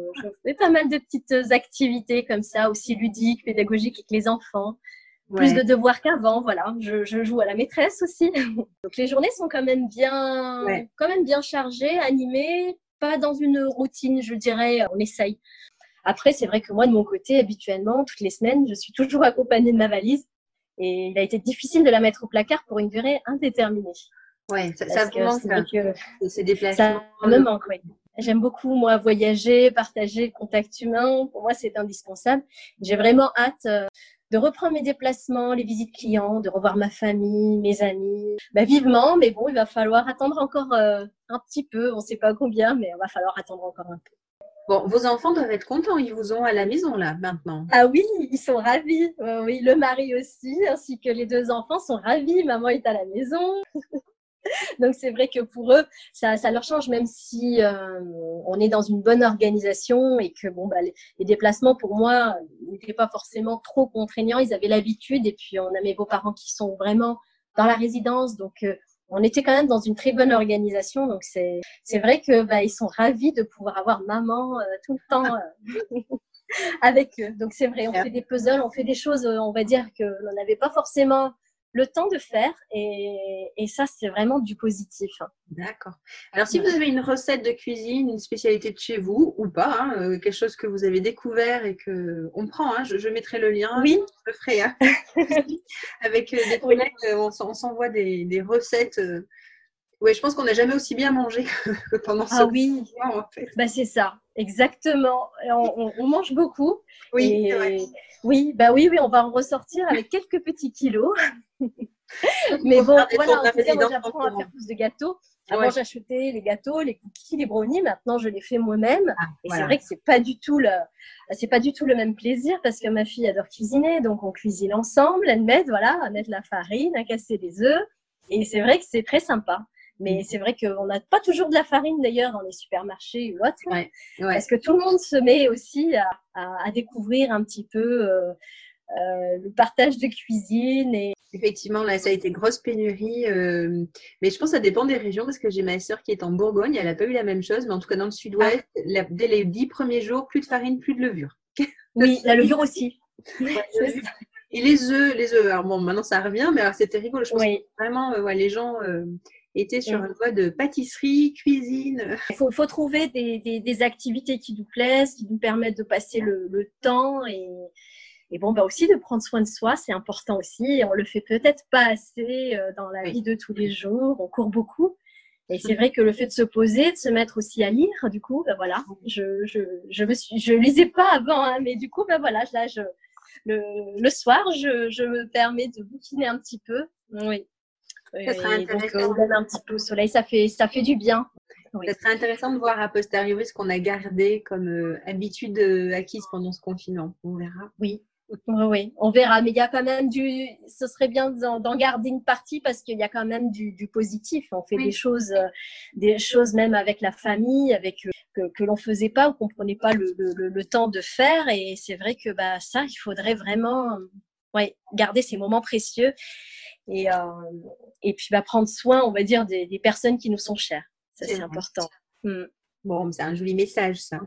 fais pas mal de petites activités comme ça, aussi ludiques, pédagogiques avec les enfants. Plus de devoirs qu'avant, voilà. Je, joue à la maîtresse aussi. Donc les journées sont quand même bien, quand même bien chargées, animées, pas dans une routine, je dirais. On essaye. Après, c'est vrai que moi, de mon côté, habituellement, toutes les semaines, je suis toujours accompagnée de ma valise. Et il a été difficile de la mettre au placard pour une durée indéterminée. Ouais, ça, ça me manque. Ça me manque, oui. J'aime beaucoup, moi, voyager, partager le contact humain. Pour moi, c'est indispensable. J'ai vraiment hâte euh, de reprendre mes déplacements, les visites clients, de revoir ma famille, mes amis. Bah, vivement, mais bon, il va falloir attendre encore euh, un petit peu. On ne sait pas combien, mais il va falloir attendre encore un peu. Bon, vos enfants doivent être contents, ils vous ont à la maison là maintenant. Ah oui, ils sont ravis. oui, le mari aussi, ainsi que les deux enfants sont ravis. Maman est à la maison. Donc c'est vrai que pour eux, ça, ça leur change, même si euh, on est dans une bonne organisation et que bon, bah, les, déplacements pour moi n'étaient pas forcément trop contraignants. Ils avaient l'habitude et puis on a mes beaux-parents qui sont vraiment dans la résidence, donc euh, on était quand même dans une très bonne organisation. Donc, c'est, c'est vrai que bah, ils sont ravis de pouvoir avoir maman euh, tout le temps euh, avec eux. Donc, c'est vrai, on fait des puzzles, on fait des choses, euh, on va dire, que l'on n'avait pas forcément le temps de faire et, et ça c'est vraiment du positif. Hein. D'accord. Alors si vous avez une recette de cuisine, une spécialité de chez vous ou pas, hein, euh, quelque chose que vous avez découvert et que on prend, hein, je, mettrai le lien, oui. je le ferai hein. avec euh, des collègues, euh, on, s'envoie des, des, recettes. Oui, je pense qu'on n'a jamais aussi bien mangé que, pendant ce ah, oui. en fait. Bah, c'est ça, exactement. On, on, mange beaucoup. Oui, oui, bah oui, oui, on va en ressortir avec quelques petits kilos. Mais bon, voilà, en tout cas, moi j'apprends à faire plus de gâteaux. Avant, j'achetais les gâteaux, les cookies, les brownies. Maintenant, je les fais moi-même. Ah, et c'est vrai que c'est pas du tout le, c'est pas du tout le même plaisir parce que ma fille adore cuisiner, donc on cuisine ensemble. Elle m'aide, voilà, à mettre la farine, à casser les œufs. Et c'est vrai que c'est très sympa. Mais mm. c'est vrai qu'on n'a pas toujours de la farine d'ailleurs dans les supermarchés ou autre. Parce que tout le monde se met aussi à, à, découvrir un petit peu euh, euh, le partage de cuisine. Et... Effectivement, là, ça a été grosse pénurie. Euh, mais je pense que ça dépend des régions parce que j'ai ma sœur qui est en Bourgogne. Elle n'a pas eu la même chose. Mais en tout cas, dans le sud-ouest, ah. dès les dix premiers jours, plus de farine, plus de levure. Oui, la levure aussi. Et les œufs, les œufs. Alors bon, maintenant ça revient, mais c'était rigolo. Je pense vraiment, ouais, les gens était sur une voie de pâtisserie, cuisine. Il faut, faut trouver des, des, des, activités qui nous plaisent, qui nous permettent de passer le, le temps et, et bon, bah aussi de prendre soin de soi, c'est important aussi. On le fait peut-être pas assez euh, dans la vie de tous les jours. On court beaucoup. Et c'est vrai que le fait de se poser, de se mettre aussi à lire, du coup, ben voilà, je, je, je me suis, je lisais pas avant, hein, mais du coup, ben voilà, là, je, le, le soir, je, je me permets de bouquiner un petit peu. Oui. Ça serait intéressant. Donc, on donne un petit peu au soleil, ça fait, ça fait du bien. Oui. Ça serait intéressant de voir a posteriori ce qu'on a gardé comme euh, habitude euh, acquise pendant ce confinement. On verra. Oui, oui, on verra. Mais il y a quand même du. Ce serait bien d'en garder une partie parce qu'il y a quand même du, du positif. On fait des choses, euh, des choses même avec la famille, avec euh, que, que l'on faisait pas ou qu'on prenait pas le, le, le, temps de faire. Et c'est vrai que bah ça, il faudrait vraiment, ouais, garder ces moments précieux et euh, et puis bah prendre soin, on va dire, des, des personnes qui nous sont chères. Ça c'est important. Mm. Bon, c'est un joli message ça.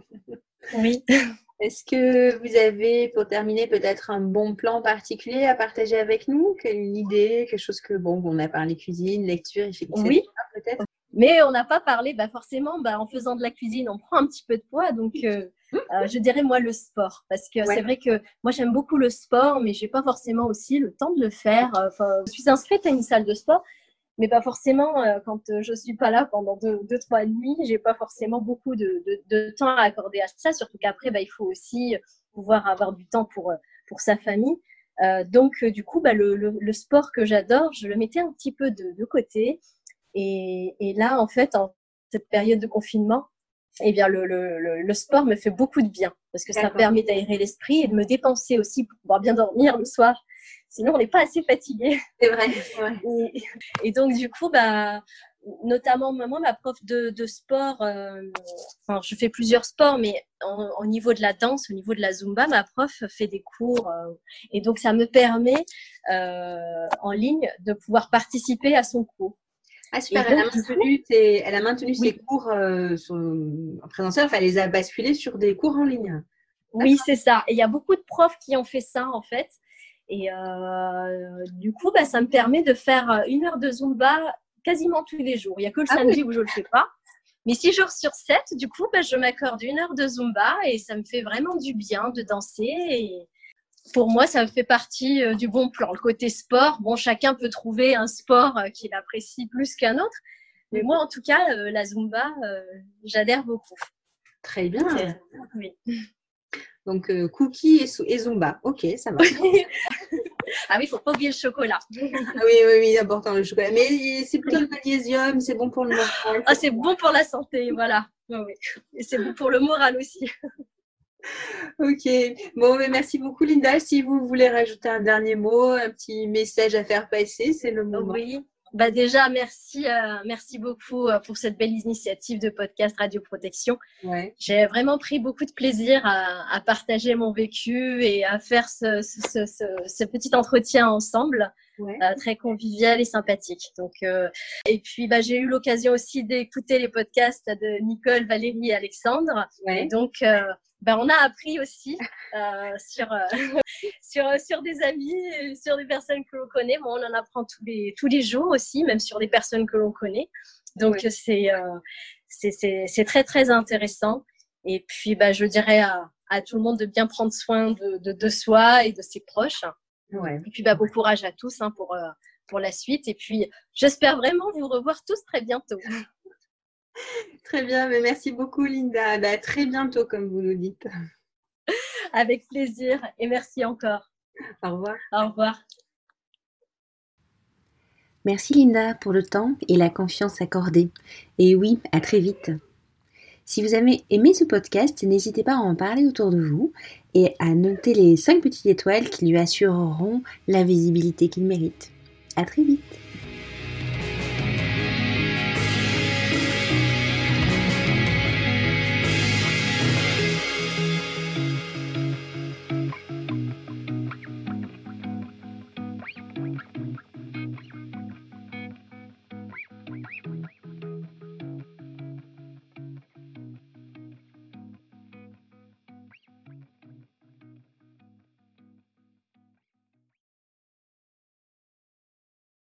Oui. Est-ce que vous avez, pour terminer, peut-être un bon plan particulier à partager avec nous? Une idée, quelque chose que, bon, on a parlé cuisine, lecture, effectivement, oui. peut-être? Mais on n'a pas parlé, bah forcément, bah, en faisant de la cuisine, on prend un petit peu de poids. Donc, euh, euh, je dirais moi le sport. Parce que c'est vrai que moi, j'aime beaucoup le sport, mais je n'ai pas forcément aussi le temps de le faire. Enfin, je suis inscrite à une salle de sport, mais pas forcément euh, quand euh, je suis pas là pendant deux, deux trois nuits, j'ai pas forcément beaucoup de, de, de, temps à accorder à ça. Surtout qu'après, bah, il faut aussi pouvoir avoir du temps pour pour sa famille. Euh, donc du coup, bah, le, le, le, sport que j'adore, je le mettais un petit peu de, de côté. Et, et, là, en fait, en cette période de confinement, eh bien, le, le, le, sport me fait beaucoup de bien parce que ça permet d'aérer l'esprit et de me dépenser aussi pour pouvoir bien dormir le soir Sinon, on n'est pas assez fatigué. C'est vrai. Et, donc, du coup, bah, notamment moi, ma prof de, de sport, euh, enfin, je fais plusieurs sports, mais au niveau de la danse, au niveau de la zumba, ma prof fait des cours. Euh, et donc, ça me permet euh, en ligne de pouvoir participer à son cours. Ah super, elle, a maintenu elle, a maintenu, ses cours en présentiel, enfin elle les a basculés sur des cours en ligne. Oui, c'est ça. Et il y a beaucoup de profs qui ont fait ça en fait. Et euh, du coup, bah, ça me permet de faire euh, une heure de Zumba quasiment tous les jours. Il n'y a que le ah samedi où je ne le fais pas. Mais six jours sur sept, du coup, bah, je m'accorde une heure de Zumba et ça me fait vraiment du bien de danser. Et pour moi, ça fait partie euh, du bon plan. Le côté sport, bon, chacun peut trouver un sport qu'il apprécie plus qu'un autre. Mais moi, en tout cas, la Zumba, j'adhère beaucoup. Très bien. Oui. Donc, euh, cookies et, Zumba. Ok, ça va. ah oui, il faut pas oublier le chocolat. ah oui, oui, oui, important le chocolat. Mais c'est plutôt le magnésium, c'est bon pour le moral. Ah, c'est bon pour la santé, voilà. oui. Et c'est bon pour le moral aussi. ok. Bon, mais merci beaucoup, Linda. Si vous voulez rajouter un dernier mot, un petit message à faire passer, c'est le moment. Oui. Bah déjà, merci, euh, merci beaucoup euh, pour cette belle initiative de podcast Radio Protection. Ouais. J'ai vraiment pris beaucoup de plaisir à, à, partager mon vécu et à faire ce, ce, ce, ce petit entretien ensemble, ouais. euh, très convivial et sympathique. Donc, euh, et puis, bah, j'ai eu l'occasion aussi d'écouter les podcasts de Nicole, Valérie et Alexandre. Ouais. Et donc, euh, ben, on a appris aussi euh, sur, euh, sur, sur des amis, sur des personnes que l'on connaît. Bon, on en apprend tous les, tous les jours aussi, même sur des personnes que l'on connaît. Donc, oui. c'est, c'est très, très intéressant. Et puis, bah, je dirais à, à, tout le monde de bien prendre soin de, de, de soi et de ses proches. Ouais. Et puis, bah, bon courage à tous hein, pour, euh, pour la suite. Et puis, j'espère vraiment vous revoir tous très bientôt. Très bien, mais merci beaucoup Linda. Bah, à très bientôt, comme vous nous dites. Avec plaisir et merci encore. Au revoir. Au revoir. Merci Linda pour le temps et la confiance accordée. Et oui, à très vite. Si vous avez aimé ce podcast, n'hésitez pas à en parler autour de vous et à noter les 5 petites étoiles qui lui assureront la visibilité qu'il mérite. À très vite.